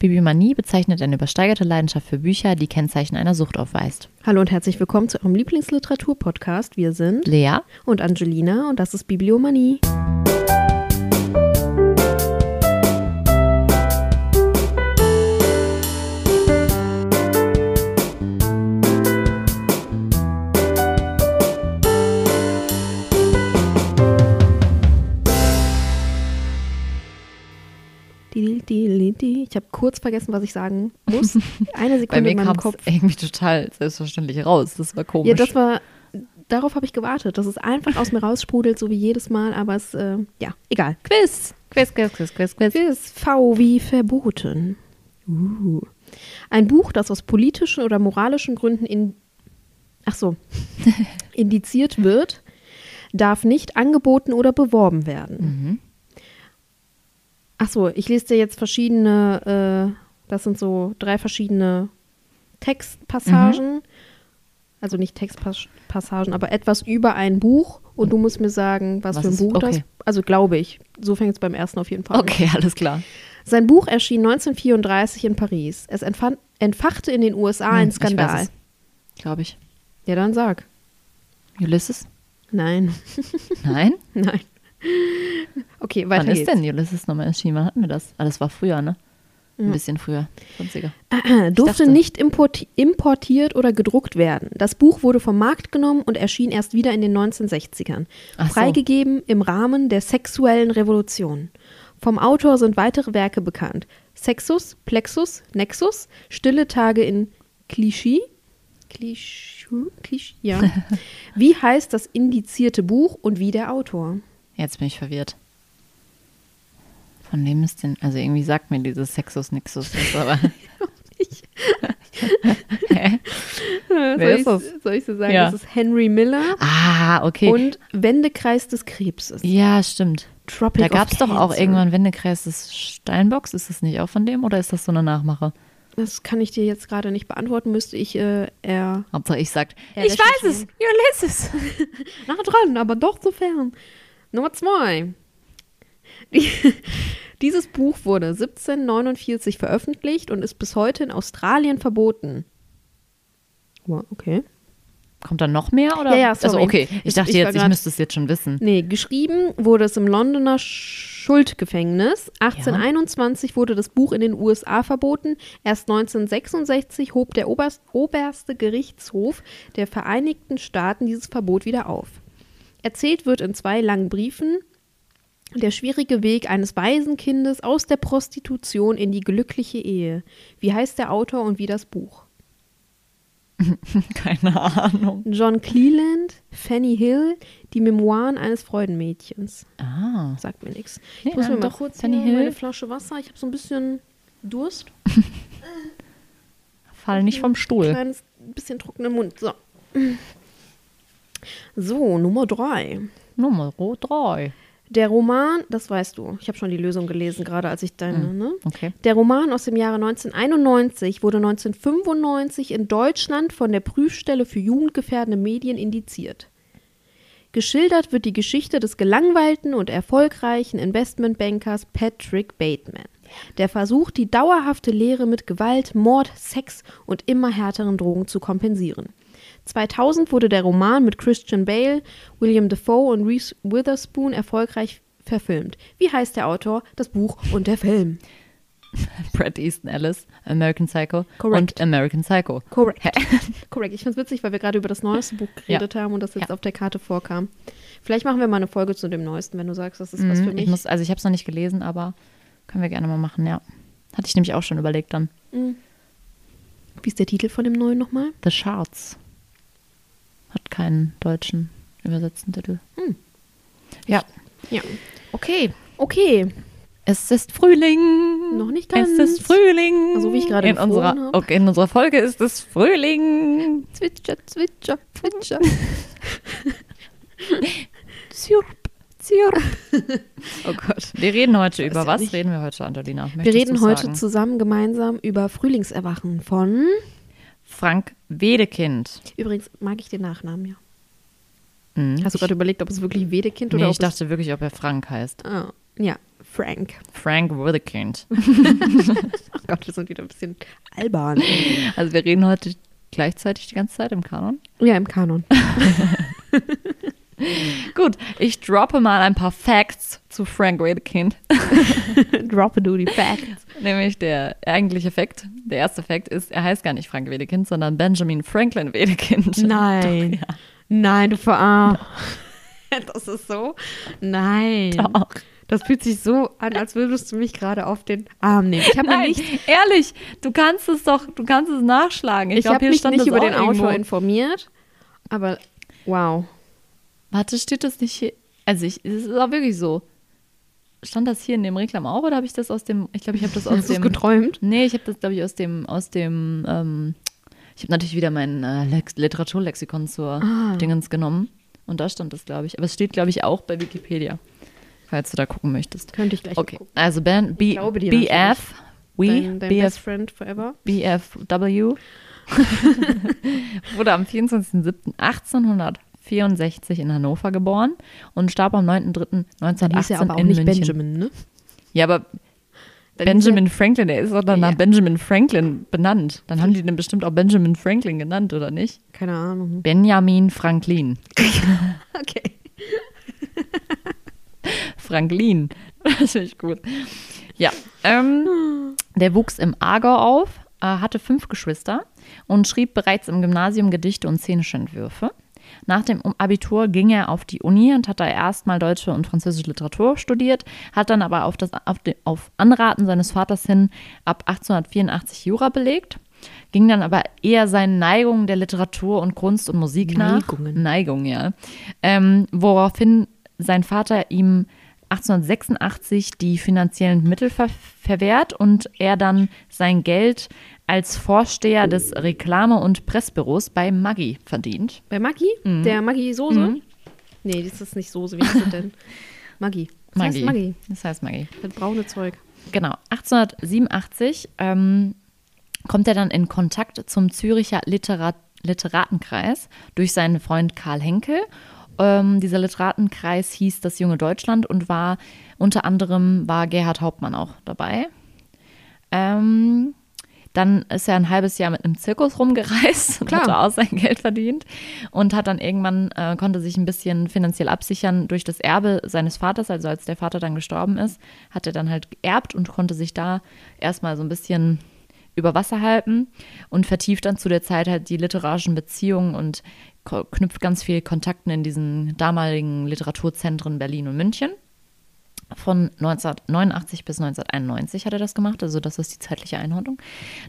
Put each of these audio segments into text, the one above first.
Bibliomanie bezeichnet eine übersteigerte Leidenschaft für Bücher, die Kennzeichen einer Sucht aufweist. Hallo und herzlich willkommen zu eurem Lieblingsliteratur-Podcast. Wir sind Lea und Angelina und das ist Bibliomanie. Ich habe kurz vergessen, was ich sagen muss. Eine Sekunde Bei mir in meinem Kopf. irgendwie total selbstverständlich raus. Das war komisch. Ja, das war. Darauf habe ich gewartet, dass es einfach aus mir raussprudelt, so wie jedes Mal, aber es, äh, ja, egal. Quiz. Quiz, Quiz, Quiz, Quiz, Quiz. Quiz V wie verboten. Uh. Ein Buch, das aus politischen oder moralischen Gründen in. Ach so. indiziert wird, darf nicht angeboten oder beworben werden. Mhm. Ach so, ich lese dir jetzt verschiedene, äh, das sind so drei verschiedene Textpassagen. Also nicht Textpassagen, aber etwas über ein Buch und du musst mir sagen, was, Was für ein ist- Buch das okay. Also glaube ich. So fängt es beim ersten auf jeden Fall an. Okay, alles klar. Sein Buch erschien 1934 in Paris. Es entfachte in den USA einen Hm, weiß Skandal. Glaube ich. Ja, dann sag. Ulysses? Nein, Nein? nein. Okay, weiter Wann ist geht's. denn Ulysses nochmal erschienen? Wann hatten wir das? Ah, das war früher, ne? Ein Ja. bisschen früher. 20er. durfte dachte- nicht importi importiert oder gedruckt werden. Das Buch wurde vom Markt genommen und erschien erst wieder in den 1960ern. Ach so. Freigegeben im Rahmen der sexuellen Revolution. Vom Autor sind weitere Werke bekannt. Sexus, Plexus, Nexus, Stille Tage in Clichy. Clichy, Clichy ja. Wie heißt das indizierte Buch und wie der Autor? Jetzt bin ich verwirrt. Von wem ist denn, also irgendwie sagt mir dieses Sexus Nixus was, aber. Hä? soll, ist ich, das? soll ich so sagen? Ja. Das ist Henry Miller Ah, okay. und Wendekreis des Krebses. ja, stimmt. Tropic Da gab es doch auch irgendwann Wendekreis des Steinbocks. Ist das nicht auch von dem oder ist das so eine Nachmache? Das kann ich dir jetzt gerade nicht beantworten, müsste ich äh, eher Hauptsache ich sagt, ich weiß es, Ulysses. nah dran, aber doch zu fern. Nummer zwei. Die, dieses Buch wurde 1749 veröffentlicht und ist bis heute in Australien verboten. Wow, okay. Kommt da noch mehr? Oder? Ja, ja, Also sorry. okay, ich Ich- dachte ich jetzt, ich grad- müsste es jetzt schon wissen. Nee, geschrieben wurde es im Londoner Schuldgefängnis. 1821 wurde das Buch in den USA verboten. Erst 1966 hob der Oberst, oberste Gerichtshof der Vereinigten Staaten dieses Verbot wieder auf. Erzählt wird in zwei langen Briefen der schwierige Weg eines Waisenkindes aus der Prostitution in die glückliche Ehe. Wie heißt der Autor und wie das Buch? Keine Ahnung. John Cleland, Fanny Hill, die Memoiren eines Freudenmädchens. Ah, Sagt mir nichts. Nee, Ich muss ja, mir mal kurz Fanny Hill. meine Flasche Wasser. Ich habe so ein bisschen Durst. fall nicht vom Stuhl. Kleines bisschen trockenen Mund. So. So, Nummer drei. Nummer drei. Der Roman, das weißt du, ich habe schon die Lösung gelesen, gerade als ich deine, Hm. ne? Okay. Der Roman aus dem Jahre 1991 wurde 1995 in Deutschland von der Prüfstelle für jugendgefährdende Medien indiziert. Geschildert wird die Geschichte des gelangweilten und erfolgreichen Investmentbankers Patrick Bateman, der versucht, die dauerhafte Lehre mit Gewalt, Mord, Sex und immer härteren Drogen zu kompensieren. 2000 wurde der Roman mit Christian Bale, William Defoe und Reese Witherspoon erfolgreich verfilmt. Wie heißt der Autor, das Buch und der Film? Brad Easton Ellis, American Psycho Correct. und American Psycho. Korrekt. Ich finde es witzig, weil wir gerade über das neueste Buch geredet haben und das jetzt Ja. auf der Karte vorkam. Vielleicht machen wir mal eine Folge zu dem neuesten, wenn du sagst, das ist was für Mhm, mich. Ich muss, also ich habe es noch nicht gelesen, aber können wir gerne mal machen, ja. Hatte ich nämlich auch schon überlegt dann. Mhm. Wie ist der Titel von dem neuen nochmal? The Shards. Hat keinen deutschen übersetzten Titel. Hm. Ja. Ja. Okay. Okay. Es ist Frühling. Noch nicht ganz. Es ist Frühling. Also, wie ich gerade in unserer, hab. okay, in unserer Folge ist es Frühling. Zwitscher, zwitscher, zwitscher. Zirp, zirp. oh Gott. Wir reden heute über was? nicht- Reden wir heute, Angelina? wir Möchtest reden du heute zusammen gemeinsam über Frühlingserwachen von. Frank Wedekind. Übrigens mag ich den Nachnamen, ja. Mhm. Hast du gerade überlegt, ob es wirklich Wedekind oder Nee, ob ich dachte wirklich, ob er Frank heißt. Ah, ja, Frank. Frank Wedekind. Oh Gott. Gott, wir sind wieder ein bisschen albern. Also wir reden heute gleichzeitig die ganze Zeit im Kanon. Ja, im Kanon. Gut, ich droppe mal ein paar Facts zu Frank Wedekind. Droppe du die Facts. Nämlich der eigentliche Fakt, der erste Fakt ist, er heißt gar nicht Frank Wedekind, sondern Benjamin Franklin Wedekind. Nein. Doch, ja. Nein, du verarsch. Das ist so. Nein. Doch. Das fühlt sich so an, als würdest du mich gerade auf den Arm nehmen. Ich habe mir nicht, ehrlich, du kannst es doch, du kannst es nachschlagen. Ich, ich habe mich nicht über den Autor irgendwo. informiert, aber wow. Warte, steht das nicht hier? Also ich, es ist auch wirklich so. Stand das hier in dem Reklam auch oder habe ich das aus dem, ich glaube, ich habe das aus Hast dem, geträumt? nee, ich habe das, glaube ich, aus dem, aus dem, ähm, ich habe natürlich wieder mein äh, Lex Literaturlexikon zur Ah. Dingens genommen und da stand das, glaube ich. Aber es steht, glaube ich, auch bei Wikipedia, falls du da gucken möchtest. Könnte ich gleich Okay, gucken. also Ben, B, glaube dir BF, we, Dein, dein Best BF, Friend Forever. BFW wurde am 24.07.1864 in Hannover geboren und starb am 9.03.1918 Hieß ja aber auch in nicht München. Benjamin, ne? Ja, aber Dann Benjamin Franklin, der ist doch dann nach Ja. Benjamin Franklin benannt. Dann haben die den bestimmt auch Benjamin Franklin genannt, oder nicht? Ja, keine Ahnung. Benjamin Franklin. Okay. Franklin. Das finde ich gut. Ja, ähm, der wuchs im Aargau auf, äh, hatte fünf Geschwister und schrieb bereits im Gymnasium Gedichte und szenische Entwürfe. Nach dem Abitur ging er auf die Uni und hat da erstmal deutsche und französische Literatur studiert, hat dann aber auf, das, auf, de, auf Anraten seines Vaters hin ab 1884 Jura belegt, ging dann aber eher seinen Neigungen der Literatur und Kunst und Musik nach. Neigungen. Neigung, ja. Ähm, woraufhin sein Vater ihm 1886 die finanziellen Mittel ver verwehrt und er dann sein Geld als Vorsteher des Reklame- und Pressbüros bei Maggi verdient. Bei Maggi? Mhm. Der Maggi-Soße? Nee, das ist nicht Soße. Wie heißt das denn? Maggi. Das heißt Maggi. Das heißt Maggi. Das braune Zeug. Genau. 1887 ähm, kommt er dann in Kontakt zum Züricher Literat Literatenkreis durch seinen Freund Karl Henkel. Ähm, dieser Literatenkreis hieß das junge Deutschland und war unter anderem war Gerhard Hauptmann auch dabei. Ähm, dann ist er ein halbes Jahr mit einem Zirkus rumgereist und hat auch sein Geld verdient und hat dann irgendwann, äh, konnte sich ein bisschen finanziell absichern durch das Erbe seines Vaters, also als der Vater dann gestorben ist, hat er dann halt geerbt und konnte sich da erstmal so ein bisschen über Wasser halten und vertieft dann zu der Zeit halt die literarischen Beziehungen und knüpft ganz viel Kontakten in diesen damaligen Literaturzentren Berlin und München. Von 1989 bis 1991 hat er das gemacht, also das ist die zeitliche Einordnung.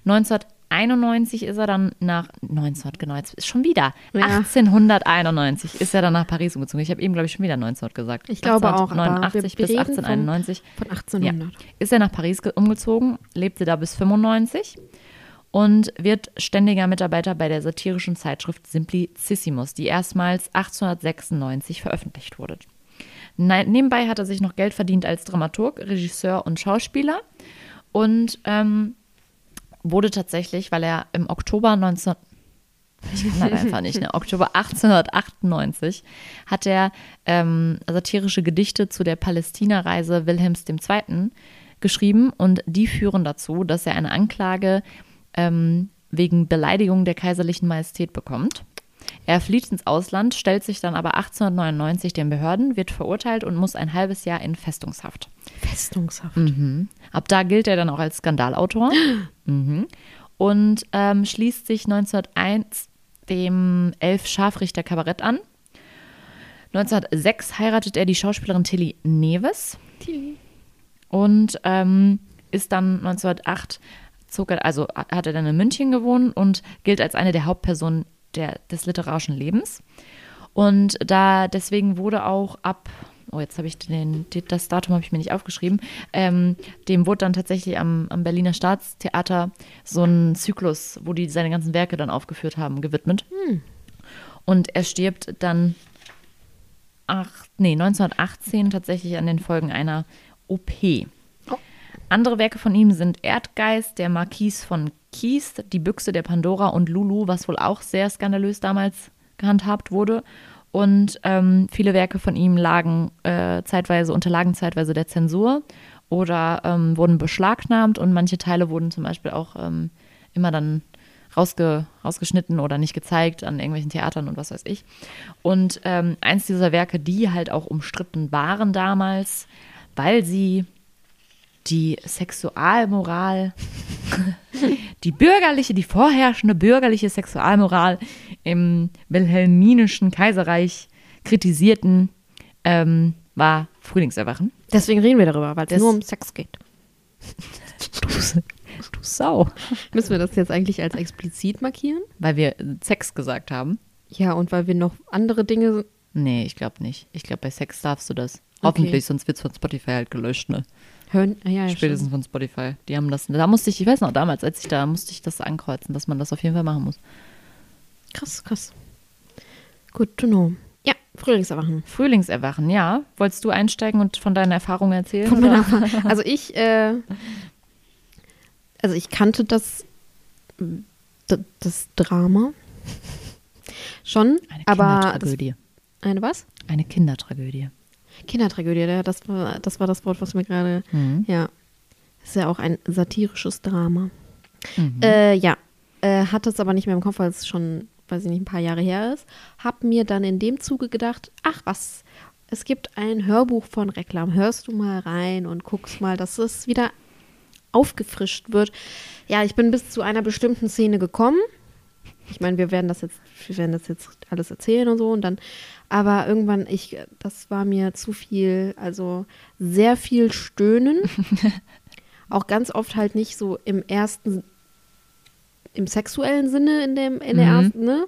1991 ist er dann nach 1900, genau, jetzt ist schon wieder. Ja. 1891 ist er dann nach Paris umgezogen. Ich habe eben, glaube ich, schon wieder 1900 gesagt. Ich glaube auch, aber 1989 wir bis reden vom- 1891 Von 1800. ist er nach Paris ge- umgezogen, lebte da bis 95 und wird ständiger Mitarbeiter bei der satirischen Zeitschrift Simplicissimus, die erstmals 1896 veröffentlicht wurde. Ne nebenbei hat er sich noch Geld verdient als Dramaturg, Regisseur und Schauspieler und ähm, wurde tatsächlich, weil er im Oktober 19 ich kann das einfach nicht, ne? Oktober 1898 hat er ähm, satirische Gedichte zu der Palästina-Reise Wilhelms II. geschrieben und die führen dazu, dass er eine Anklage ähm, wegen Beleidigung der kaiserlichen Majestät bekommt. Er flieht ins Ausland, stellt sich dann aber 1899 den Behörden, wird verurteilt und muss ein halbes Jahr in Festungshaft. Festungshaft. Mhm. Ab da gilt er dann auch als Skandalautor mhm. und ähm, schließt sich 1901 dem Elf Scharfrichter Kabarett an. 1906 heiratet er die Schauspielerin Tilly Neves und ähm, ist dann 1908 zog er, also hat er dann in München gewohnt und gilt als eine der Hauptpersonen der, des literarischen Lebens. Und da deswegen wurde auch ab, oh jetzt habe ich den, das Datum habe ich mir nicht aufgeschrieben, ähm, dem wurde dann tatsächlich am, am Berliner Staatstheater so ein Zyklus, wo die seine ganzen Werke dann aufgeführt haben, gewidmet. Und er stirbt dann ach, nee, 1918 tatsächlich an den Folgen einer OP. Oh. Andere Werke von ihm sind Erdgeist, der Marquis von Kies, die Büchse der Pandora und Lulu, was wohl auch sehr skandalös damals gehandhabt wurde. Und ähm, viele Werke von ihm lagen äh, zeitweise, unterlagen zeitweise der Zensur. oder ähm, wurden beschlagnahmt und manche Teile wurden zum Beispiel auch ähm, immer dann rausge, rausgeschnitten oder nicht gezeigt an irgendwelchen Theatern und was weiß ich. Und ähm, eins dieser Werke, die halt auch umstritten waren damals, weil sie die Sexualmoral, die bürgerliche, die vorherrschende bürgerliche Sexualmoral im wilhelminischen Kaiserreich kritisierten, ähm, war Frühlingserwachen. Deswegen reden wir darüber, weil es nur um Sex geht. Du, du Sau. Müssen wir das jetzt eigentlich als explizit markieren? Weil wir Sex gesagt haben. Ja, und weil wir noch andere Dinge. Nee, ich glaube nicht. Ich glaube, bei Sex darfst du das. Hoffentlich, sonst wird es von Spotify halt gelöscht, ne? Hören. Ah, ja, ja, Spätestens von Spotify. Die haben das. Da musste ich, ich weiß noch, damals, als ich da, musste ich das ankreuzen, dass man das auf jeden Fall machen muss. stimmt. Krass, krass. Good to know. Ja, Frühlingserwachen. Frühlingserwachen, ja. Wolltest du einsteigen und von deinen Erfahrungen erzählen? Von meiner, also ich, äh, also ich kannte das, das Drama schon, Eine aber das, Kindertragödie. eine was? Eine Kindertragödie. Kindertragödie, ja, das war, das war das Wort, was mir gerade, Mhm. ja, ist ja auch ein satirisches Drama. Mhm. Äh, ja, äh, hatte es aber nicht mehr im Kopf, weil es schon, weiß ich nicht, ein paar Jahre her ist. Hab mir dann in dem Zuge gedacht, ach was, es gibt ein Hörbuch von Reklam. Hörst du mal rein und guckst mal, dass es wieder aufgefrischt wird. Ja, ich bin bis zu einer bestimmten Szene gekommen. Ich meine, wir werden das jetzt, wir werden das jetzt alles erzählen und so und dann, aber irgendwann, ich, das war mir zu viel, also sehr viel Stöhnen. Auch ganz oft halt nicht so im ersten, im sexuellen Sinne in dem, in der Mhm. ersten, ne?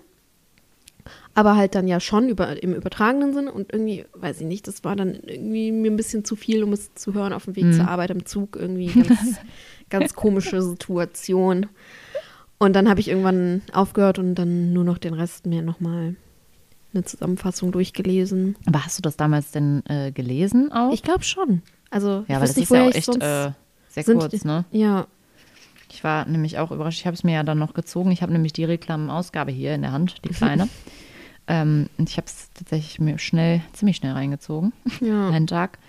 Aber halt dann ja schon über, im übertragenen Sinne und irgendwie, weiß ich nicht, das war dann irgendwie mir ein bisschen zu viel, um es zu hören auf dem Weg Mhm. zur Arbeit im Zug. Irgendwie ganz, ganz komische Situation. Und dann habe ich irgendwann aufgehört und dann nur noch den Rest mir nochmal eine Zusammenfassung durchgelesen. Aber hast du das damals denn äh, gelesen auch? Ich glaube schon. Also, ja, weiß das nicht, ist ja auch echt äh, sehr kurz, ne? Ja, Ich war nämlich auch überrascht. Ich habe es mir ja dann noch gezogen. Ich habe nämlich die Reklamausgabe hier in der Hand, die kleine. ähm, und ich habe es tatsächlich mir schnell, ziemlich schnell reingezogen. ja. einen Tag.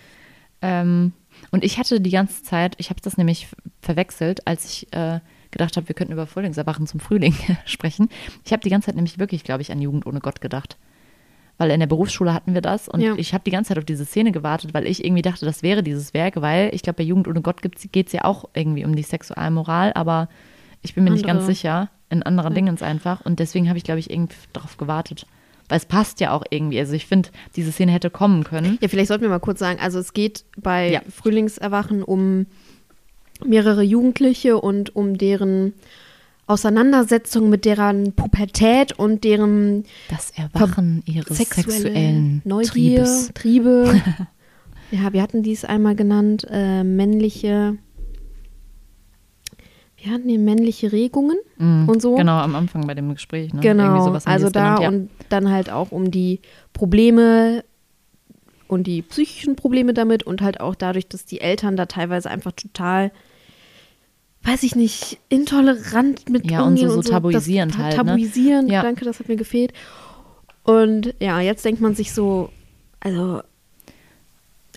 Ähm, und ich hatte die ganze Zeit, ich habe das nämlich verwechselt, als ich äh, gedacht habe, wir könnten über Frühlingserwachen zum Frühling sprechen. Ich habe die ganze Zeit nämlich wirklich, glaube ich, an Jugend ohne Gott gedacht. Weil in der Berufsschule hatten wir das und Ja. ich habe die ganze Zeit auf diese Szene gewartet, weil ich irgendwie dachte, das wäre dieses Werk, weil ich glaube, bei Jugend ohne Gott geht es ja auch irgendwie um die Sexualmoral, aber ich bin mir nicht ganz Andere. sicher, in anderen Ja. Dingens einfach. Und deswegen habe ich, glaube ich, irgendwie darauf gewartet. Weil es passt ja auch irgendwie. Also ich finde, diese Szene hätte kommen können. Ja, vielleicht sollten wir mal kurz sagen, also es geht bei Ja. Frühlingserwachen um mehrere Jugendliche und um deren Auseinandersetzung mit deren Pubertät und deren Das Erwachen ihres sexuelle sexuellen Neugier, Triebes. Triebe. ja, wir hatten dies einmal genannt, äh, männliche, wir hatten die männliche Regungen Mhm, und so. Genau, am Anfang bei dem Gespräch. Ne? Genau, also da genannt, ja. und dann halt auch um die Probleme und die psychischen Probleme damit und halt auch dadurch, dass die Eltern da teilweise einfach total, weiß ich nicht, intolerant mit Ja, und so- so das tabuisierend ta- halt, ne? Tabuisieren, Ja. danke, das hat mir gefehlt. Und ja, jetzt denkt man sich so, also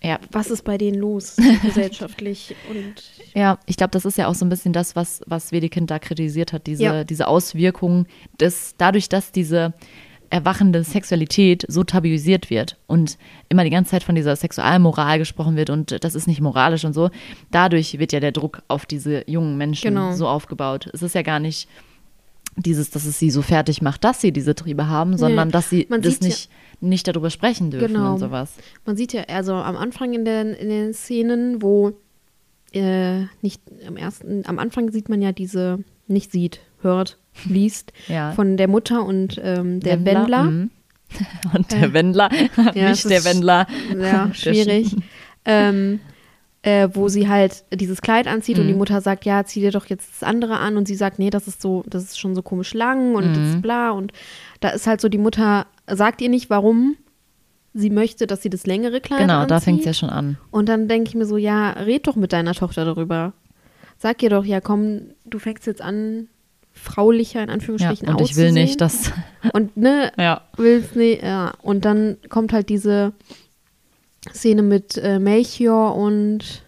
ja. was ist bei denen los gesellschaftlich und Ja, ich glaube, das ist ja auch so ein bisschen das, was, was Wedekind da kritisiert hat, diese, Ja. diese Auswirkungen, des, dadurch, dass diese erwachende Sexualität so tabuisiert wird und immer die ganze Zeit von dieser Sexualmoral gesprochen wird und das ist nicht moralisch und so, dadurch wird ja der Druck auf diese jungen Menschen Genau. so aufgebaut. Es ist ja gar nicht dieses, dass es sie so fertig macht, dass sie diese Triebe haben, sondern dass sie Man das sieht ja- nicht, nicht darüber sprechen dürfen Genau. und sowas. Man sieht ja, also am Anfang in den, in den Szenen, wo äh, nicht am ersten, am Anfang sieht man ja diese, nicht sieht, hört, liest, Ja. von der Mutter und ähm, der Wendler. mhm. Und der Wendler, Ja, nicht der Wendler. Ja, schwierig. ähm, äh, wo sie halt dieses Kleid anzieht und Mhm. die Mutter sagt, ja, zieh dir doch jetzt das andere an und sie sagt, nee, das ist so, das ist schon so komisch lang und das Mhm. ist bla und da ist halt so, die Mutter sagt ihr nicht, warum sie möchte, dass sie das längere Kleid Genau, anzieht. da fängt es ja schon an. Und dann denke ich mir so, ja, red doch mit deiner Tochter darüber. Sag ihr doch, ja, komm, du fängst jetzt an, fraulicher in Ja, Anführungsstrichen und ich will auszusehen. nicht, dass. Und ne, Ja. willst nicht, ja. Und dann kommt halt diese Szene mit äh, Melchior und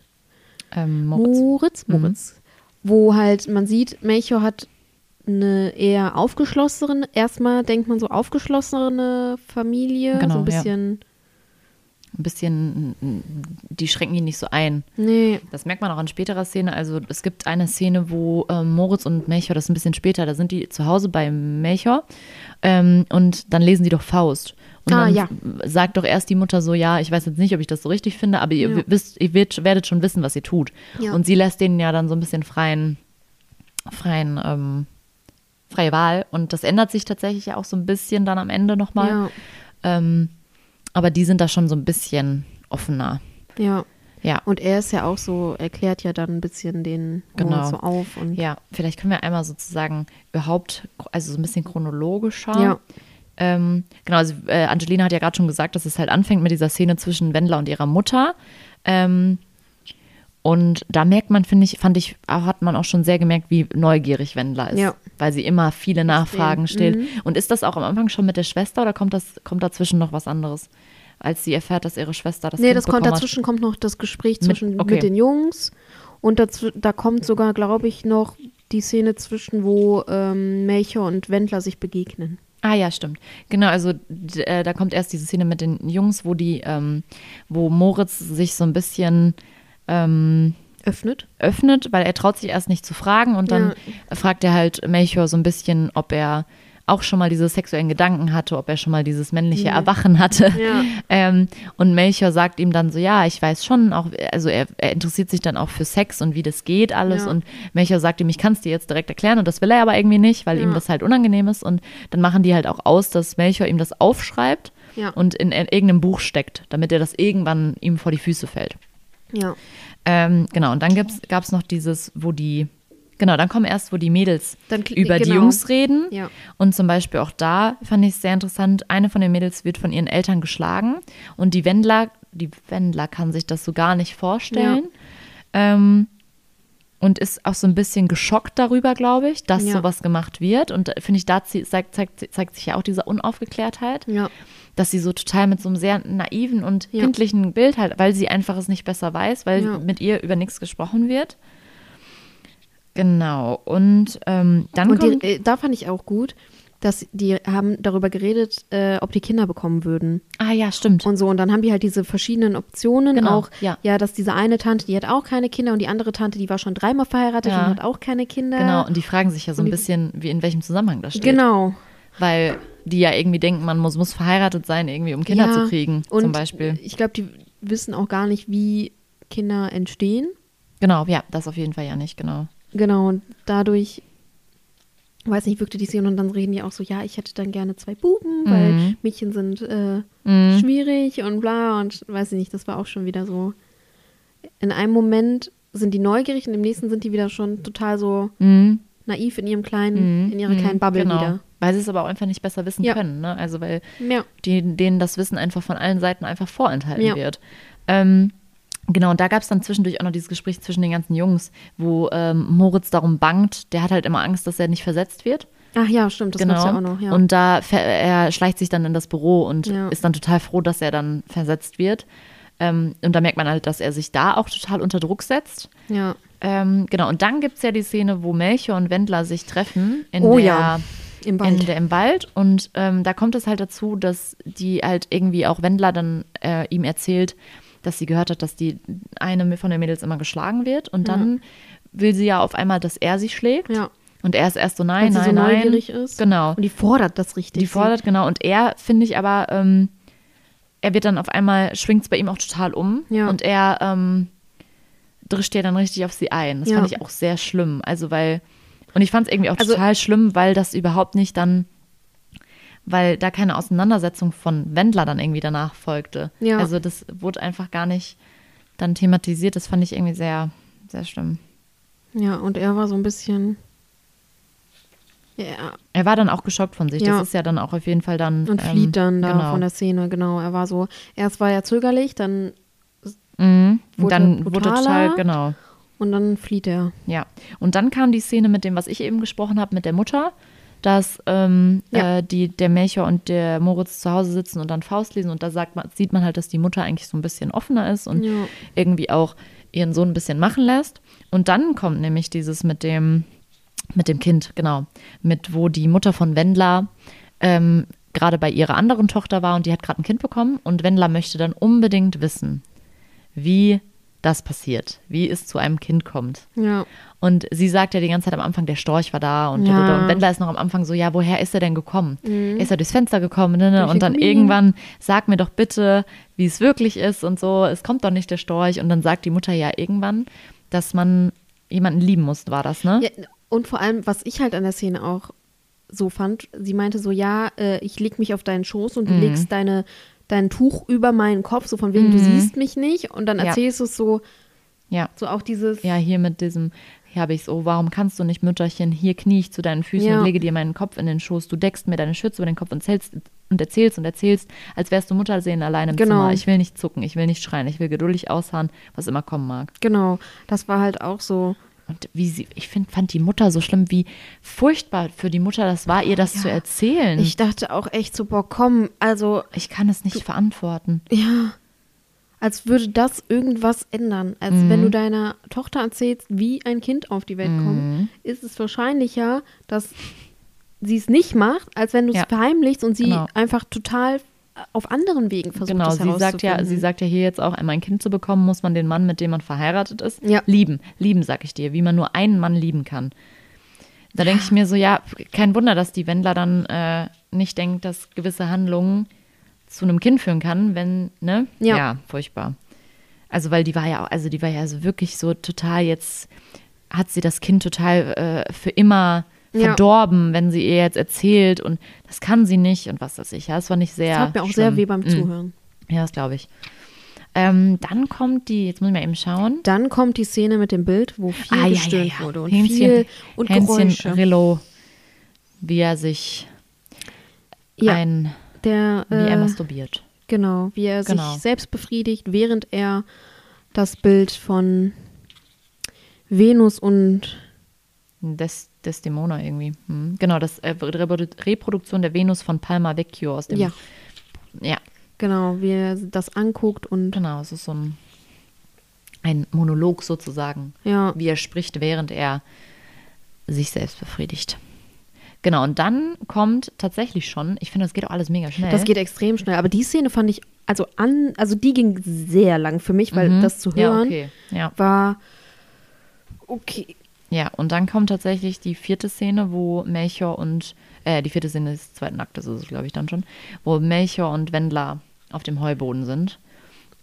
Ähm, Moritz. Moritz, Mhm. Moritz. Wo halt, man sieht, Melchior hat eine eher aufgeschlossene, erstmal denkt man so aufgeschlossene Familie, Genau, so ein ja. Ein bisschen, die schränken ihn nicht so ein. nee, Das merkt man auch in späterer Szene. Also es gibt eine Szene, wo ähm, Moritz und Melchior, das ist ein bisschen später, da sind die zu Hause bei Melchior ähm, und dann lesen die doch Faust. Und Ah, dann ja. sagt doch erst die Mutter so, ja, ich weiß jetzt nicht, ob ich das so richtig finde, aber ihr, Ja. wisst, ihr wird, werdet schon wissen, was ihr tut. Ja. Und sie lässt denen ja dann so ein bisschen freien, freien, ähm, freie Wahl. Und das ändert sich tatsächlich ja auch so ein bisschen dann am Ende nochmal. ja, Ähm, aber die sind da schon so ein bisschen offener. ja. Ja. Und er ist ja auch so, erklärt ja dann ein bisschen den Genau. So auf und Ja, vielleicht können wir einmal sozusagen überhaupt, also so ein bisschen chronologischer. Ja. Ähm, genau, also äh, Angelina hat ja gerade schon gesagt, dass es halt anfängt mit dieser Szene zwischen Wendler und ihrer Mutter. Ähm, und da merkt man, finde ich, fand ich, auch- hat man auch schon sehr gemerkt, wie neugierig Wendler ist. Ja. Weil sie immer viele Nachfragen stellt. Mhm. Und ist das auch am Anfang schon mit der Schwester oder kommt das, kommt dazwischen noch was anderes? Als sie erfährt, dass ihre Schwester das Nee, Kind das kommt, bekommen hat. dazwischen kommt noch das Gespräch Mit- zwischen mit, okay. den Jungs und dazw da kommt sogar, glaube ich, noch die Szene zwischen, wo ähm, Melchior und Wendler sich begegnen. Ah ja, stimmt. Genau, also äh, da kommt erst diese Szene mit den Jungs, wo die, ähm, wo Moritz sich so ein bisschen ähm, Öffnet? öffnet, weil er traut sich erst nicht zu fragen und dann fragt er halt Melchior so ein bisschen, ob er auch schon mal diese sexuellen Gedanken hatte, ob er schon mal dieses männliche Erwachen hatte. Ja. Ähm, und Melchior sagt ihm dann so, ja, ich weiß schon, auch, also er, er interessiert sich dann auch für Sex und wie das geht alles. Ja. Und Melchior sagt ihm, ich kann es dir jetzt direkt erklären und das will er aber irgendwie nicht, weil Ja. ihm das halt unangenehm ist. Und dann machen die halt auch aus, dass Melchior ihm das aufschreibt Ja. und in, in irgendeinem Buch steckt, damit er das irgendwann ihm vor die Füße fällt. Ja. Ähm, genau, und dann gab es noch dieses, wo die, genau, dann kommen erst, wo die Mädels über die genau. Jungs reden. Ja. Und zum Beispiel auch da fand ich es sehr interessant, eine von den Mädels wird von ihren Eltern geschlagen und die Wendler, die Wendler kann sich das so gar nicht vorstellen. Ähm, und ist auch so ein bisschen geschockt darüber, glaube ich, dass Ja. sowas gemacht wird. Und finde ich, da zeigt, zeigt, zeigt sich ja auch diese Unaufgeklärtheit Ja. dass sie so total mit so einem sehr naiven und Ja. kindlichen Bild halt, weil sie einfach es nicht besser weiß, weil Ja. mit ihr über nichts gesprochen wird. Genau. Und ähm, dann Und kommt, die, äh, da fand ich auch gut, dass die haben darüber geredet, äh, ob die Kinder bekommen würden ah ja, stimmt. und so. Und dann haben die halt diese verschiedenen Optionen. Genau, auch, ja. dass diese eine Tante, die hat auch keine Kinder und die andere Tante, die war schon dreimal verheiratet Ja. und hat auch keine Kinder. genau. Und die fragen sich ja so ein bisschen, wie in welchem Zusammenhang das steht. Genau. Weil die ja irgendwie denken, man muss, muss verheiratet sein, irgendwie, um Kinder Ja, zu kriegen, und zum Beispiel. Ich glaube, die wissen auch gar nicht, wie Kinder entstehen. Genau, ja, das auf jeden Fall ja nicht, genau. Genau, und dadurch, weiß nicht, wirkte die Szene und dann reden die auch so, ja, ich hätte dann gerne zwei Buben, weil Mhm. Mädchen sind äh, Mhm. schwierig und bla und weiß ich nicht, das war auch schon wieder so. In einem Moment sind die neugierig und im nächsten sind die wieder schon total so Mhm. naiv in ihrem kleinen, Mhm. in ihrer Mhm. kleinen Bubble genau. wieder. Weil sie es aber auch einfach nicht besser wissen Ja. können, ne? Also weil Ja, die, denen das Wissen einfach von allen Seiten einfach vorenthalten Ja. wird. Ähm, genau, und da gab es dann zwischendurch auch noch dieses Gespräch zwischen den ganzen Jungs, wo ähm, Moritz darum bangt, der hat halt immer Angst, dass er nicht versetzt wird. ach ja, stimmt, das genau. gab's ja auch noch, ja. Und da er schleicht sich dann in das Büro und Ja. ist dann total froh, dass er dann versetzt wird. Ähm, und da merkt man halt, dass er sich da auch total unter Druck setzt. ja. Ähm, genau, und dann gibt es ja die Szene, wo Melchior und Wendler sich treffen in Oh der ja, im Wald. in der, im Wald. Und ähm, da kommt es halt dazu, dass die halt irgendwie auch Wendler dann äh, ihm erzählt, dass sie gehört hat, dass die eine von den Mädels immer geschlagen wird. Und dann will sie ja auf einmal, dass er sie schlägt. Ja. Und er ist erst so, nein, Weil sie nein, so nein. ist. Genau. Und die fordert das richtig. Die fordert, genau. Und er, finde ich aber, ähm, er wird dann auf einmal, schwingt es bei ihm auch total um. Ja. Und er ähm, drischt ja dann richtig auf sie ein. Das Ja. fand ich auch sehr schlimm. Also, weil, und ich fand es irgendwie auch Also- total schlimm, weil das überhaupt nicht dann, weil da keine Auseinandersetzung von Wendler dann irgendwie danach folgte. Ja. Also, das wurde einfach gar nicht dann thematisiert. Das fand ich irgendwie sehr, sehr schlimm. Ja, und er war so ein bisschen. Ja, Er war dann auch geschockt von sich. Ja. Das ist ja dann auch auf jeden Fall dann. und ähm, flieht dann da genau. von der Szene, genau. Er war so, erst war er zögerlich, dann Mhm. Wurde dann wurde brutaler. total, genau. und dann flieht er. Ja. Und dann kam die Szene mit dem, was ich eben gesprochen habe, mit der Mutter. Dass ähm, Ja. äh, die, der Melchior und der Moritz zu Hause sitzen und dann Faust lesen und da sagt man, sieht man halt, dass die Mutter eigentlich so ein bisschen offener ist und Ja. irgendwie auch ihren Sohn ein bisschen machen lässt. Und dann kommt nämlich dieses mit dem, mit dem Kind, genau, mit wo die Mutter von Wendler ähm, gerade bei ihrer anderen Tochter war und die hat gerade ein Kind bekommen und Wendler möchte dann unbedingt wissen, wie das passiert, wie es zu einem Kind kommt. Ja. Und sie sagt ja die ganze Zeit am Anfang, der Storch war da und, Ja. und Wendler ist noch am Anfang so, ja, woher ist er denn gekommen? Ist er durchs Fenster gekommen? Ne, ne? Durch Und dann Kamin. irgendwann, sag mir doch bitte, wie es wirklich ist und so, es kommt doch nicht der Storch. Und dann sagt die Mutter ja irgendwann, dass man jemanden lieben muss, war das, ne? Ja, und vor allem, was ich halt an der Szene auch so fand, sie meinte so, ja, äh, ich leg mich auf deinen Schoß und du Mhm. legst deine, dein Tuch über meinen Kopf, so von wegen, du siehst mich nicht. Und dann Ja. erzählst du es so, Ja. so auch dieses, Ja, hier mit diesem, hier habe ich es, oh, warum kannst du nicht, Mütterchen, hier knie ich zu deinen Füßen Ja. und lege dir meinen Kopf in den Schoß, du deckst mir deine Schürze über den Kopf und erzählst und erzählst und erzählst, als wärst du Muttersehen allein im Genau. Zimmer. Ich will nicht zucken, ich will nicht schreien, ich will geduldig ausharren, was immer kommen mag. genau, das war halt auch so, Und wie sie, ich find, fand die Mutter so schlimm, wie furchtbar für die Mutter das war, ihr das zu erzählen. ich dachte auch echt so, boah, komm, also, ich kann es nicht verantworten. ja, als würde das irgendwas ändern. Als Mhm. wenn du deiner Tochter erzählst, wie ein Kind auf die Welt Mhm. kommt, ist es wahrscheinlicher, dass sie es nicht macht, als wenn du es Ja. verheimlichst und sie Genau. einfach total auf anderen Wegen versucht, Genau, es sie sagt ja, sie sagt ja hier jetzt auch, einmal ein Kind zu bekommen, muss man den Mann, mit dem man verheiratet ist, Ja. lieben. Lieben, sag ich dir, wie man nur einen Mann lieben kann. Da denke ich mir so, ja, kein Wunder, dass die Wendler dann äh, nicht denkt, dass gewisse Handlungen zu einem Kind führen kann, wenn, ne? Ja. furchtbar. Also, weil die war ja auch, also die war ja so wirklich so total jetzt, hat sie das Kind total äh, für immer Ja. Verdorben, wenn sie ihr jetzt erzählt und das kann sie nicht und was weiß ich. Ja, das fand ich sehr. Das hat mir auch schlimm. sehr weh beim Mm. Zuhören. Ja, das glaube ich. Ähm, dann kommt die, jetzt muss ich mal eben schauen. Dann kommt die Szene mit dem Bild, wo viel gestöhnt wurde und viel und Hänschen Geräusche. Rillo, wie er sich Ja, ein, der, wie er äh, masturbiert. genau, wie er Genau. sich selbst befriedigt, während er das Bild von Venus und Des, Desdemona irgendwie. Hm. Genau, das äh, Reprodu- Reproduktion der Venus von Palma Vecchio aus dem. ja, ja, genau, wie er das anguckt und genau. Es ist so ein, ein Monolog sozusagen, ja, wie er spricht, während er sich selbst befriedigt. Genau, und dann kommt tatsächlich schon, ich finde, das geht auch alles mega schnell. das geht extrem schnell. Aber die Szene fand ich, also an, also die ging sehr lang für mich, weil das zu Mhm. ja, hören okay. Ja. war okay. Ja, und dann kommt tatsächlich die vierte Szene, wo Melchior und, äh, die vierte Szene des zweiten Aktes ist es, glaube ich, dann schon, wo Melchior und Wendler auf dem Heuboden sind.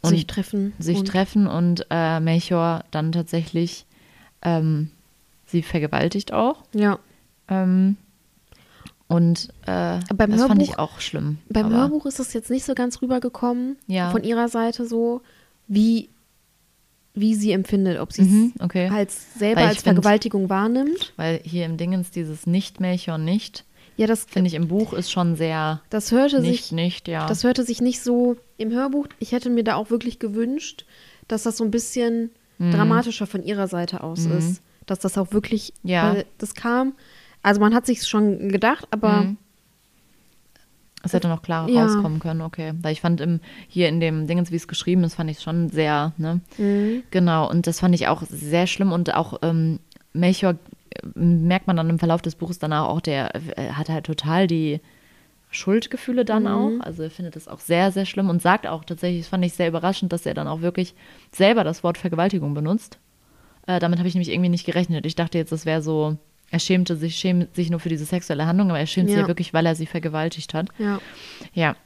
Und sich treffen. sich und, treffen und äh, Melchior dann tatsächlich ähm, sie vergewaltigt auch. Ja. Ähm, und äh, Beim das fand ich Hörbuch- auch schlimm. Beim Hörbuch ist es jetzt nicht so ganz rübergekommen Ja. von ihrer Seite so, wie, wie sie empfindet, ob sie es Mhm, okay. als selber als find- Vergewaltigung wahrnimmt. Weil hier im Dingens dieses Nicht-Melchior nicht, Ja, das, finde ich im Buch ist schon sehr das hörte nicht, sich, nicht, ja. das hörte sich nicht so im Hörbuch. Ich hätte mir da auch wirklich gewünscht, dass das so ein bisschen Mhm. dramatischer von ihrer Seite aus ist. Dass das auch wirklich, Ja. das kam, also man hat sich schon gedacht, aber Mhm. Es hätte noch klarer Ja. rauskommen können, okay. Weil ich fand im, hier in dem Dingens, wie es geschrieben ist, fand ich schon sehr, ne? Mhm. Genau, und das fand ich auch sehr schlimm und auch ähm, Melchior äh, merkt man dann im Verlauf des Buches danach auch, der äh, hat halt total die Schuldgefühle dann Mhm. auch. Also er findet das auch sehr, sehr schlimm und sagt auch tatsächlich, das fand ich sehr überraschend, dass er dann auch wirklich selber das Wort Vergewaltigung benutzt. Äh, damit habe ich nämlich irgendwie nicht gerechnet. Ich dachte jetzt, das wäre so, er schämte sich, schämt sich nur für diese sexuelle Handlung, aber er schämt sich Ja. ja wirklich, weil er sie vergewaltigt hat. ja. Ja.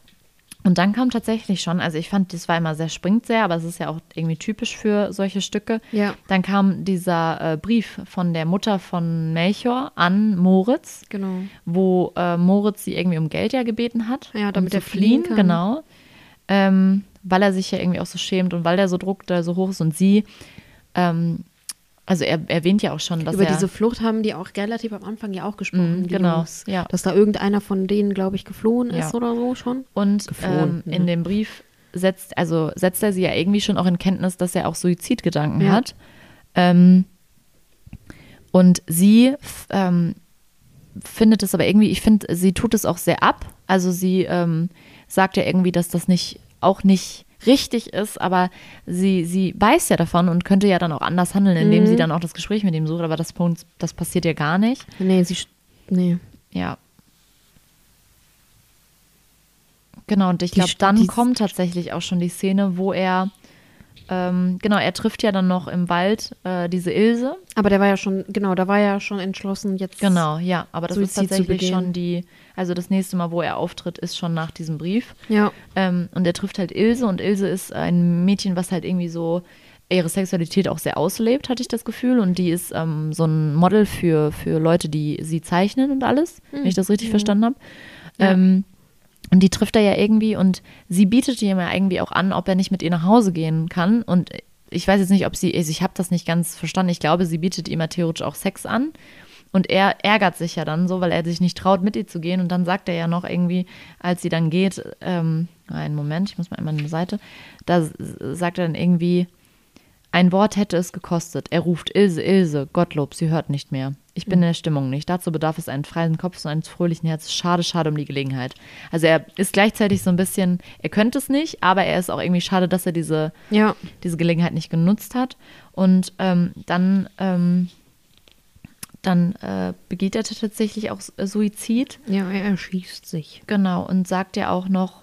Und dann kam tatsächlich schon, also ich fand, das war immer sehr springt sehr, aber es ist ja auch irgendwie typisch für solche Stücke. Ja. Dann kam dieser äh, Brief von der Mutter von Melchior an Moritz, Genau. wo äh, Moritz sie irgendwie um Geld ja gebeten hat. Ja, damit um er fliehen, kann. genau. Ähm, weil er sich ja irgendwie auch so schämt und weil der so Druck da so hoch ist und sie, ähm, also er erwähnt ja auch schon, dass Über er diese Flucht haben die auch relativ am Anfang ja auch gesprochen. Mhm, die genau, Jungs. ja. Dass da irgendeiner von denen, glaube ich, geflohen Ja. ist oder so schon. Und Geflohen, ähm, in dem Brief setzt, also setzt er sie ja irgendwie schon auch in Kenntnis, dass er auch Suizidgedanken Ja. hat. Ähm, und sie ähm, findet es aber irgendwie, ich finde, sie tut es auch sehr ab. Also sie ähm, sagt ja irgendwie, dass das nicht auch nicht richtig ist, aber sie, sie weiß ja davon und könnte ja dann auch anders handeln, indem Mhm. sie dann auch das Gespräch mit ihm sucht, aber das, Punkt- das passiert ja gar nicht. Nee, sie. Nee. Ja. Genau, und ich glaube, dann kommt tatsächlich auch schon die Szene, wo er, ähm, genau, er trifft ja dann noch im Wald äh, diese Ilse. Aber der war ja schon, genau, da war er ja schon entschlossen, jetzt. Genau, ja, aber das ist Suizid zu tatsächlich schon die, also das nächste Mal, wo er auftritt, ist schon nach diesem Brief. Ja. Ähm, und er trifft halt Ilse und Ilse ist ein Mädchen, was halt irgendwie so ihre Sexualität auch sehr auslebt, hatte ich das Gefühl. Und die ist ähm, so ein Model für, für Leute, die sie zeichnen und alles, wenn ich das richtig verstanden habe. Ja. Und die trifft er ja irgendwie und sie bietet ihm ja irgendwie auch an, ob er nicht mit ihr nach Hause gehen kann. Und ich weiß jetzt nicht, ob sie, also ich habe das nicht ganz verstanden. Ich glaube, sie bietet ihm ja theoretisch auch Sex an. Und er ärgert sich ja dann so, weil er sich nicht traut, mit ihr zu gehen. Und dann sagt er ja noch irgendwie, als sie dann geht, ähm, einen Moment, ich muss mal einmal eine Seite, da sagt er dann irgendwie, ein Wort hätte es gekostet. Er ruft Ilse, Ilse, Gottlob, sie hört nicht mehr. Ich bin in der Stimmung nicht. Dazu bedarf es einen freien Kopf und eines fröhlichen Herzens. Schade, schade um die Gelegenheit. Also er ist gleichzeitig so ein bisschen, er könnte es nicht, aber er ist auch irgendwie schade, dass er diese, Ja. diese Gelegenheit nicht genutzt hat. Und ähm, dann, ähm, dann äh, begeht er tatsächlich auch äh, Suizid. Ja, er erschießt sich. Genau, und sagt ja auch noch,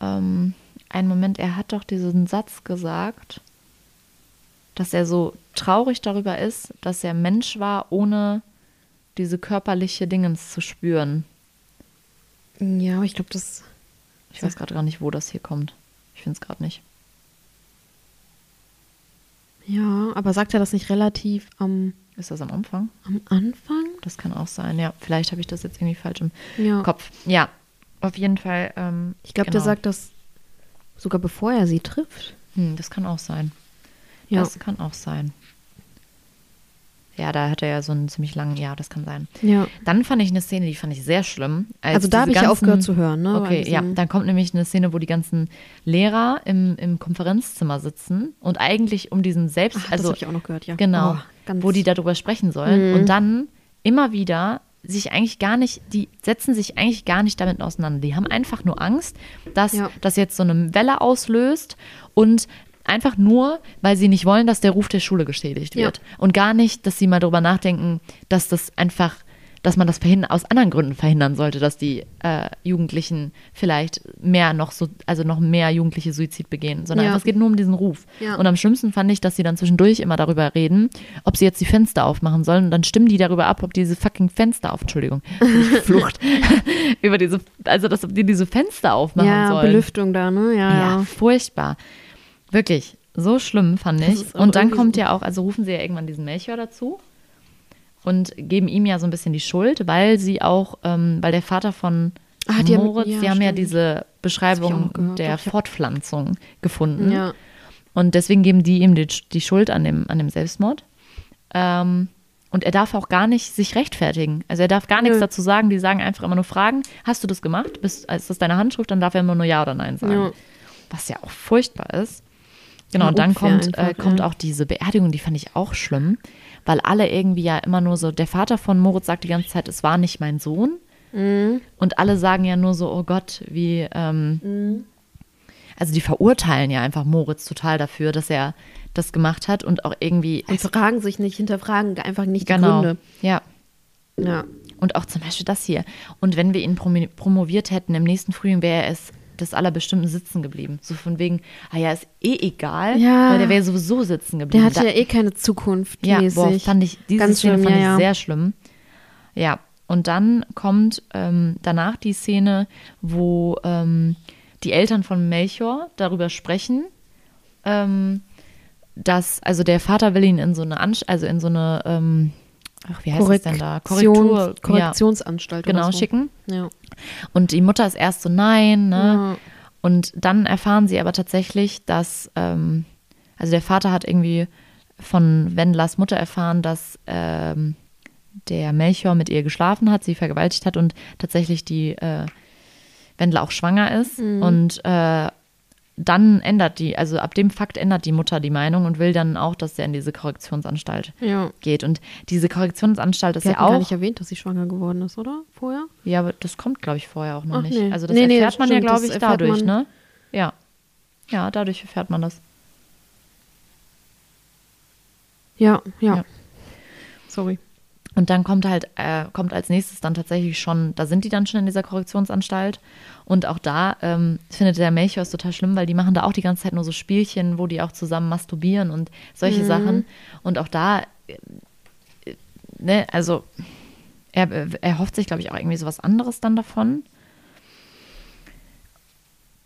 ähm, einen Moment, er hat doch diesen Satz gesagt, dass er so traurig darüber ist, dass er Mensch war, ohne diese körperliche Dingens zu spüren. Ja, aber ich glaube, das. Ich weiß gerade gar nicht, wo das hier kommt. Ich finde es gerade nicht. Ja, aber sagt er das nicht relativ am, Ist das am Anfang? am Anfang? Das kann auch sein, ja. Vielleicht habe ich das jetzt irgendwie falsch im Ja. Kopf. Ja, auf jeden Fall. Ähm, Ich glaube, genau. der sagt das sogar bevor er sie trifft. Hm, das kann auch sein. Ja. Das kann auch sein. Ja, da hat er ja so einen ziemlich langen, ja, das kann sein. Ja. Dann fand ich eine Szene, die fand ich sehr schlimm. als Also da habe ich ja ganzen- aufgehört zu hören, ne? Okay, ja, dann kommt nämlich eine Szene, wo die ganzen Lehrer im, im Konferenzzimmer sitzen und eigentlich um diesen Selbst, Ach, das also habe ich auch noch gehört, ja. genau, Oh, wo die darüber sprechen sollen Mhm. und dann immer wieder sich eigentlich gar nicht, die setzen sich eigentlich gar nicht damit auseinander. Die haben einfach nur Angst, dass Ja. das jetzt so eine Welle auslöst und einfach nur, weil sie nicht wollen, dass der Ruf der Schule geschädigt Ja. wird. Und gar nicht, dass sie mal drüber nachdenken, dass das einfach, dass man das verhindern, aus anderen Gründen verhindern sollte, dass die äh, Jugendlichen vielleicht mehr noch so, also noch mehr Jugendliche Suizid begehen, sondern Ja. einfach, es geht nur um diesen Ruf. Ja. Und am schlimmsten fand ich, dass sie dann zwischendurch immer darüber reden, ob sie jetzt die Fenster aufmachen sollen. Und dann stimmen die darüber ab, ob diese fucking Fenster auf, Entschuldigung, Flucht, über diese, also dass ob die diese Fenster aufmachen ja, sollen. Belüftung da, ne? Ja, Ja, ja. furchtbar. Wirklich, so schlimm fand ich. Und dann kommt ja auch, also rufen sie ja irgendwann diesen Melchior dazu und geben ihm ja so ein bisschen die Schuld, weil sie auch, ähm, weil der Vater von Ah, die haben- Moritz, ja, die haben ja stimmt. diese ich auch Beschreibung der Fortpflanzung gefunden. Ja. Und deswegen geben die ihm die, die Schuld an dem, an dem Selbstmord. Ähm, und er darf auch gar nicht sich rechtfertigen. Also er darf gar nichts Nö. dazu sagen. Die sagen einfach immer nur Fragen. Hast du das gemacht? Bist, ist das deine Handschrift? Dann darf er immer nur Ja oder Nein sagen. Ja. Was ja auch furchtbar ist. Genau, und dann kommt, äh, einfach, kommt ja. auch diese Beerdigung, die fand ich auch schlimm, weil alle irgendwie ja immer nur so, der Vater von Moritz sagt die ganze Zeit, es war nicht mein Sohn. Mhm. Und alle sagen ja nur so, oh Gott, wie, ähm, also die verurteilen ja einfach Moritz total dafür, dass er das gemacht hat und auch irgendwie, Und fragen sich nicht, hinterfragen einfach nicht die genau, Gründe. ja. Ja. Und auch zum Beispiel das hier. Und wenn wir ihn promoviert hätten im nächsten Frühling, wäre er es des allerbestimmten sitzen geblieben. So von wegen, ah ja, ist eh egal, Ja. weil der wäre sowieso sitzen geblieben. Der hatte Da- ja eh keine Zukunft Ja, mäßig. boah, fand ich, diese Ganz Szene schlimm, fand ja, ich sehr schlimm. Ja, und dann kommt ähm, danach die Szene, wo ähm, die Eltern von Melchior darüber sprechen, ähm, dass, also der Vater will ihn in so eine, Ansch also in so eine, ähm, ach, wie heißt das denn da? Korrektur, ja, Korrektionsanstalt. genau, oder so. schicken. Ja. Und die Mutter ist erst so, nein, ne? Ja. Und dann erfahren sie aber tatsächlich, dass, ähm, also der Vater hat irgendwie von Wendlers Mutter erfahren, dass ähm, der Melchior mit ihr geschlafen hat, sie vergewaltigt hat und tatsächlich die äh, Wendler auch schwanger ist. Und äh, dann ändert die, also ab dem Fakt ändert die Mutter die Meinung und will dann auch, dass er in diese Korrektionsanstalt Ja. geht. Und diese Korrektionsanstalt ist Wir ja hatten gar auch. nicht erwähnt, dass sie schwanger geworden ist, oder? Vorher? Ja, aber das kommt, glaube ich, vorher auch noch Ach, nicht. nee. Also das Nee, nee, erfährt das man ja, stimmt, glaube das ich, dadurch, man- ne? Ja. Ja, dadurch erfährt man das. Ja, ja. Ja. Sorry. Und dann kommt halt, äh, kommt als nächstes dann tatsächlich schon, da sind die dann schon in dieser Korrektionsanstalt. Und auch da ähm, findet der Melchior es total schlimm, weil die machen da auch die ganze Zeit nur so Spielchen, wo die auch zusammen masturbieren und solche Sachen. Und auch da, äh, ne, also er, er hofft sich, glaube ich, auch irgendwie so was anderes dann davon.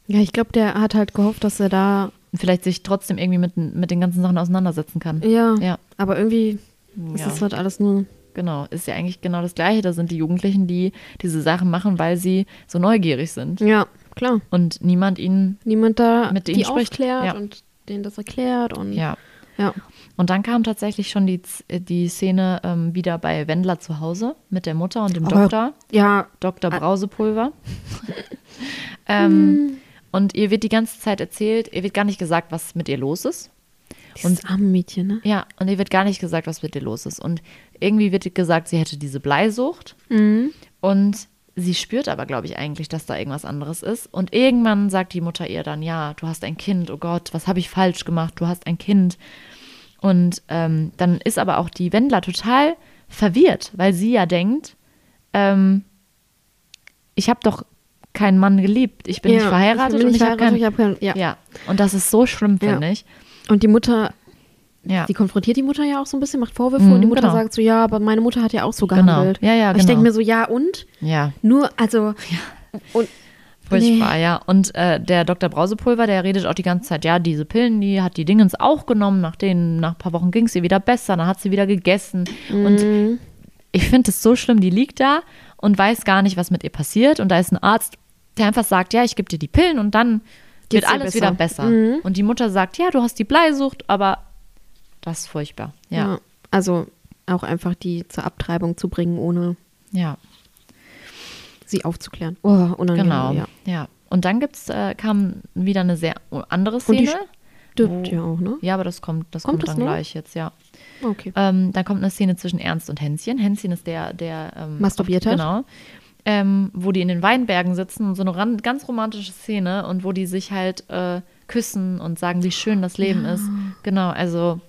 Ja, ich glaube, der hat halt gehofft, dass er da. Vielleicht sich trotzdem irgendwie mit, mit den ganzen Sachen auseinandersetzen kann. Ja. Ja. Aber irgendwie ist Ja. das halt alles nur. Genau, ist ja eigentlich genau das Gleiche. Da sind die Jugendlichen, die diese Sachen machen, weil sie so neugierig sind Ja, klar. und niemand ihnen, Niemand da Mit denen die spricht. aufklärt Ja. und denen das erklärt und. ja. ja. Und dann kam tatsächlich schon die, äh, die Szene ähm, wieder bei Wendler zu Hause mit der Mutter und dem Aber- Doktor, Ja, Dr. Ah. Brausepulver. Hm. ähm, und ihr wird die ganze Zeit erzählt, ihr wird gar nicht gesagt, was mit ihr los ist. Dieses arme Mädchen, ne? Ja, und ihr wird gar nicht gesagt, was mit ihr los ist. Und irgendwie wird ihr gesagt, sie hätte diese Bleisucht. Mhm. Und sie spürt aber, glaube ich, eigentlich, dass da irgendwas anderes ist. Und irgendwann sagt die Mutter ihr dann, ja, du hast ein Kind, oh Gott, was habe ich falsch gemacht? Du hast ein Kind. Und ähm, dann ist aber auch die Wendler total verwirrt, weil sie ja denkt, ähm, ich habe doch keinen Mann geliebt, ich bin ja, nicht verheiratet ich bin und nicht ich habe keinen. hab keinen. Ja. Ja, und das ist so schlimm, Ja. finde ich. Und die Mutter, Ja, die konfrontiert die Mutter ja auch so ein bisschen, macht Vorwürfe Mhm, und die Mutter genau. sagt so, ja, aber meine Mutter hat ja auch so Genau. gehandelt. Ja, ja, Aber Ich genau. denke mir so, ja und? ja. Nur, also, und Furchtbar, ja. Und äh, der Dr. Brausepulver, der redet auch die ganze Zeit, ja, diese Pillen, die hat die Dingens auch genommen, nach denen, nach ein paar Wochen ging es ihr wieder besser, dann hat sie wieder gegessen. Und Mhm. ich finde es so schlimm, die liegt da und weiß gar nicht, was mit ihr passiert. Und da ist ein Arzt, der einfach sagt, ja, ich gebe dir die Pillen und dann Geht's wird alles besser. wieder besser. Mhm. Und die Mutter sagt, ja, du hast die Bleisucht, aber das ist furchtbar. ja. Ja, also auch einfach die zur Abtreibung zu bringen, ohne ja, sie aufzuklären. Oh, unangenehm, genau. ja. Ja. Und dann gibt's, äh, kam wieder eine sehr andere Szene. Stirbt ja auch, ne? Ja, aber das kommt, das Kommt kommt, das dann noch? gleich jetzt, ja. Okay. Ähm, dann kommt eine Szene zwischen Ernst und Hänschen. Hänschen ist der, der ähm, Masturbiert hat? Genau. Ähm, wo die in den Weinbergen sitzen und so eine ganz romantische Szene und wo die sich halt äh, küssen und sagen, wie schön das Leben ist. Genau, also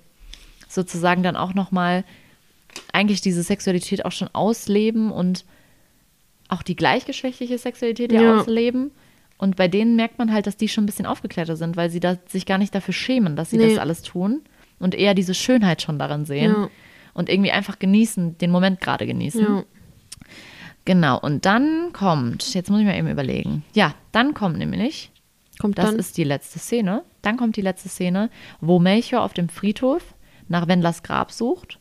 sozusagen dann auch nochmal eigentlich diese Sexualität auch schon ausleben und auch die gleichgeschlechtliche Sexualität ja, Ja. ausleben. Und bei denen merkt man halt, dass die schon ein bisschen aufgeklärter sind, weil sie da sich gar nicht dafür schämen, dass sie Nee. das alles tun und eher diese Schönheit schon darin sehen Ja. und irgendwie einfach genießen, den Moment gerade genießen. Genau, und dann kommt, jetzt muss ich mal eben überlegen. Ja, dann kommt nämlich, Kommt das dann. ist die letzte Szene, dann kommt die letzte Szene, wo Melchior auf dem Friedhof nach Wendlers Grab sucht.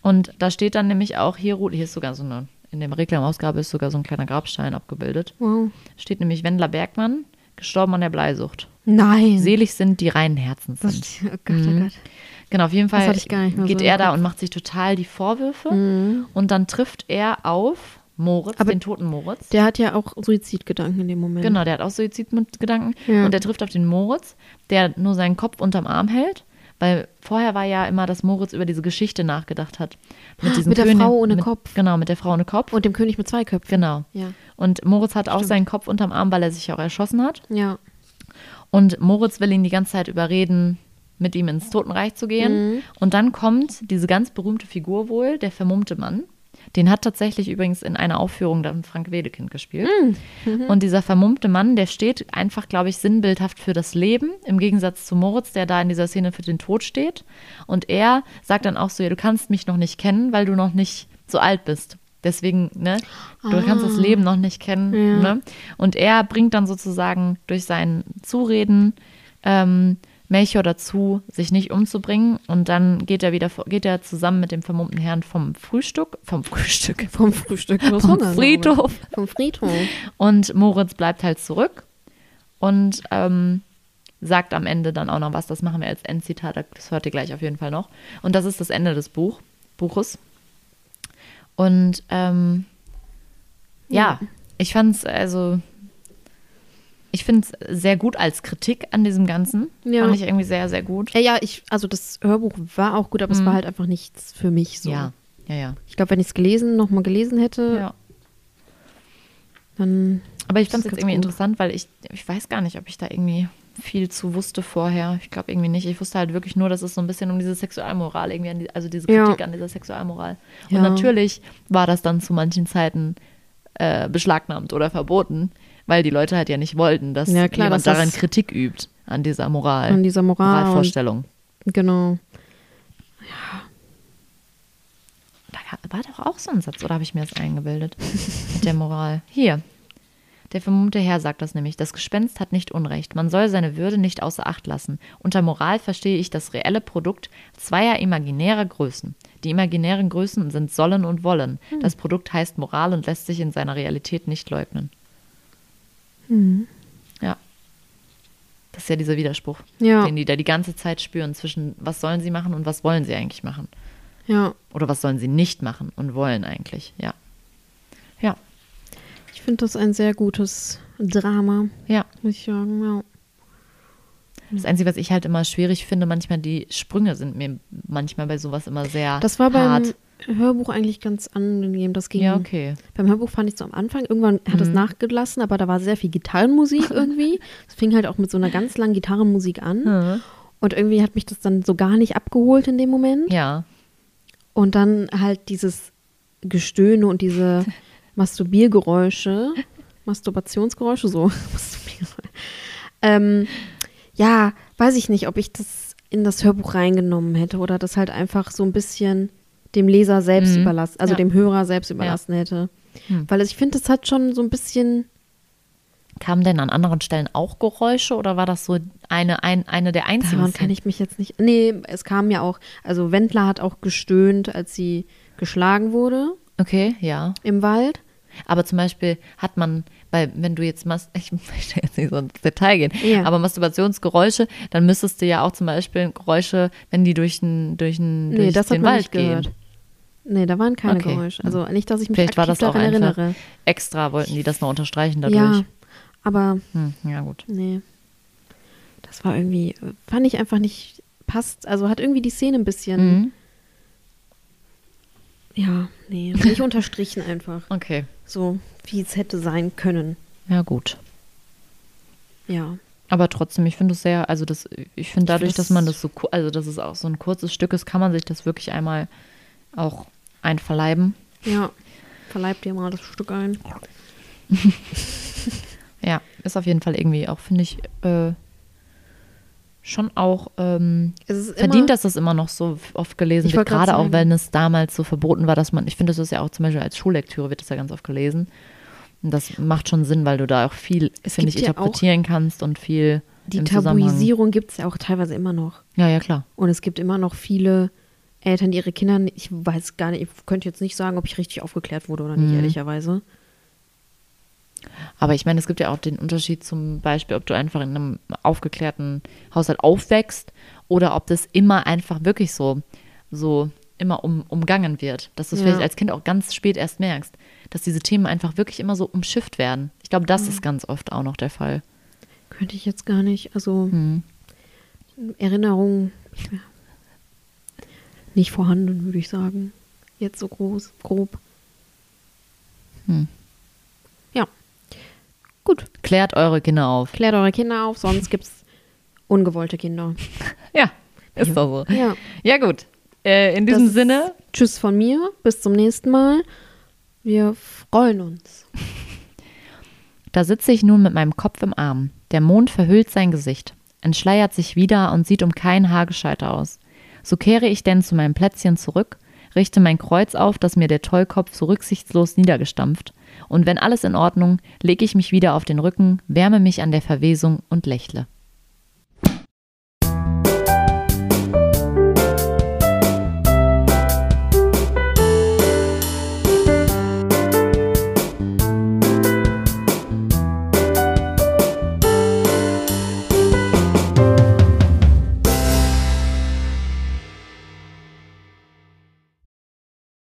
Und da steht dann nämlich auch, hier, hier ist sogar so eine, in dem Reklamausgabe ist sogar so ein kleiner Grabstein abgebildet. wow. Steht nämlich Wendler Bergmann, gestorben an der Bleisucht. Nein. Selig sind, die reinen Herzens Das, sind. oh Gott, oh Mhm. Gott. Genau, auf jeden Fall geht so er da und macht sich total die Vorwürfe. Mhm. Und dann trifft er auf Moritz, Aber den toten Moritz. Der hat ja auch Suizidgedanken in dem Moment. Genau, der hat auch Suizidgedanken. Ja. Und der trifft auf den Moritz, der nur seinen Kopf unterm Arm hält. Weil vorher war ja immer, dass Moritz über diese Geschichte nachgedacht hat. diesem Mit der König- Frau ohne mit, Kopf. Genau, mit der Frau ohne Kopf. Und dem König mit zwei Köpfen. genau. Ja. Und Moritz hat auch Stimmt. seinen Kopf unterm Arm, weil er sich auch erschossen hat. Ja. Und Moritz will ihn die ganze Zeit überreden, mit ihm ins Totenreich zu gehen. Mhm. Und dann kommt diese ganz berühmte Figur wohl, der vermummte Mann. Den hat tatsächlich übrigens in einer Aufführung dann Frank Wedekind gespielt. Mhm. Und dieser vermummte Mann, der steht einfach, glaube ich, sinnbildhaft für das Leben, im Gegensatz zu Moritz, der da in dieser Szene für den Tod steht. Und er sagt dann auch so, ja, du kannst mich noch nicht kennen, weil du noch nicht so alt bist. Deswegen, ne, du kannst das Leben noch nicht kennen. Ja. Ne? Und er bringt dann sozusagen durch sein Zureden ähm, Melchior dazu, sich nicht umzubringen. Und dann geht er wieder, geht er zusammen mit dem vermummten Herrn vom Frühstück, vom Frühstück, Vom Frühstück. Vom Hunger, Friedhof. ich. Vom Friedhof. Und Moritz bleibt halt zurück und ähm, sagt am Ende dann auch noch was. Das machen wir als Endzitat, das hört ihr gleich auf jeden Fall noch. Und das ist das Ende des Buch, Buches. Und ähm, ja, ich fand es also Ich finde es sehr gut als Kritik an diesem Ganzen. Ja. Fand ich irgendwie sehr, sehr gut. Ja, ja, ich, also das Hörbuch war auch gut, aber es war halt einfach nichts für mich so. Mhm. Ja, ja, ja. Ich glaube, wenn ich es gelesen, nochmal gelesen hätte, ja. dann. Aber ich fand es jetzt irgendwie gut. interessant, weil ich, ich weiß gar nicht, ob ich da irgendwie viel zu wusste vorher. Ich glaube irgendwie nicht. Ich wusste halt wirklich nur, dass es so ein bisschen um diese Sexualmoral irgendwie, an die, also diese Ja. Kritik an dieser Sexualmoral. Und Ja. natürlich war das dann zu manchen Zeiten äh, beschlagnahmt oder verboten, weil die Leute halt ja nicht wollten, dass Ja, klar, jemand dass das- daran Kritik übt an dieser Moral, An dieser Moral. Und, Moralvorstellung. genau. Da war doch auch so ein Satz, oder habe ich mir das eingebildet? Mit der Moral. Hier. Der vermummte Herr sagt das nämlich. Das Gespenst hat nicht Unrecht. Man soll seine Würde nicht außer Acht lassen. Unter Moral verstehe ich das reelle Produkt zweier imaginärer Größen. Die imaginären Größen sind sollen und wollen. Das Produkt heißt Moral und lässt sich in seiner Realität nicht leugnen. Ja. Das ist ja dieser Widerspruch, Ja. den die da die ganze Zeit spüren zwischen was sollen sie machen und was wollen sie eigentlich machen. Ja. Oder was sollen sie nicht machen und wollen eigentlich, ja. Ja, Ich finde das ein sehr gutes Drama, ja. muss ich sagen, ja. Das Einzige, was ich halt immer schwierig finde, manchmal die Sprünge sind mir manchmal bei sowas immer sehr Das war beim hart. Hörbuch eigentlich ganz angenehm. Das ging. Ja, okay. Beim Hörbuch fand ich es am Anfang, irgendwann hat es nachgelassen, aber da war sehr viel Gitarrenmusik irgendwie. Es fing halt auch mit so einer ganz langen Gitarrenmusik an. Hm. Und irgendwie hat mich das dann so gar nicht abgeholt in dem Moment. Ja, Und dann halt dieses Gestöhne und diese Masturbiergeräusche, Masturbationsgeräusche, so. Ähm, ja, weiß ich nicht, ob ich das in das Hörbuch reingenommen hätte oder das halt einfach so ein bisschen dem Leser selbst Mhm. überlassen, also Ja. dem Hörer selbst überlassen hätte. Hm. Weil ich finde, das hat schon so ein bisschen, kamen denn an anderen Stellen auch Geräusche oder war das so eine, ein, eine der einzigen? daran kann ich mich jetzt nicht. Nee, es kam ja auch, also Wendler hat auch gestöhnt, als sie geschlagen wurde Okay, ja. im Wald. Aber zum Beispiel hat man, bei, wenn du jetzt machst, ich möchte jetzt nicht so ins Detail gehen, Ja. aber Masturbationsgeräusche, dann müsstest du ja auch zum Beispiel Geräusche, wenn die durch den, durch den, Nee, durch das hat den man Wald nicht gehört. Nee, da waren keine Okay. Geräusche. Also nicht, dass ich mich Vielleicht war das auch daran erinnere. extra, wollten die das noch unterstreichen dadurch. Ja, aber Hm, ja, gut. nee. Das war irgendwie, fand ich einfach nicht, passt, also hat irgendwie die Szene ein bisschen, Mhm. ja, nee, nicht unterstrichen einfach. Okay. So, wie es hätte sein können. Ja, gut. Ja. Aber trotzdem, ich finde es sehr, also das, ich finde dadurch, das- dass man das so, also dass es auch so ein kurzes Stück ist, kann man sich das wirklich einmal auch einverleiben. Ja. Verleibt dir mal das Stück ein. Ja, ist auf jeden Fall irgendwie auch, finde ich, äh, schon auch ähm, verdient, immer, dass das immer noch so oft gelesen wird, gerade auch wenn es damals so verboten war, dass man, ich finde, das ist ja auch zum Beispiel als Schullektüre wird das ja ganz oft gelesen. Und das macht schon Sinn, weil du da auch viel, finde ich, ja interpretieren kannst und viel die. Tabuisierung gibt es ja auch teilweise immer noch. Ja, ja, klar. Und es gibt immer noch viele Eltern, die ihre Kinder, ich weiß gar nicht, ich könnte jetzt nicht sagen, ob ich richtig aufgeklärt wurde oder nicht, Mhm. ehrlicherweise. Aber ich meine, es gibt ja auch den Unterschied zum Beispiel, ob du einfach in einem aufgeklärten Haushalt aufwächst oder ob das immer einfach wirklich so, so immer um, umgangen wird. Dass du es Ja. vielleicht als Kind auch ganz spät erst merkst, dass diese Themen einfach wirklich immer so umschifft werden. Ich glaube, das ist ganz oft auch noch der Fall. Könnte ich jetzt gar nicht, also Hm. Erinnerungen ja, nicht vorhanden, würde ich sagen. Jetzt so groß, grob. Hm. Ja. Gut, Klärt eure Kinder auf. klärt eure Kinder auf, sonst gibt es ungewollte Kinder. Ja, ist doch so. Ja. Ja, gut. Äh, in diesem Das- Sinne, Tschüss von mir, bis zum nächsten Mal. Wir freuen uns. Da sitze ich nun mit meinem Kopf im Arm. Der Mond verhüllt sein Gesicht, entschleiert sich wieder und sieht um kein Haar gescheiter aus. So kehre ich denn zu meinem Plätzchen zurück, richte mein Kreuz auf, das mir der Tollkopf so rücksichtslos niedergestampft, und wenn alles in Ordnung, lege ich mich wieder auf den Rücken, wärme mich an der Verwesung und lächle.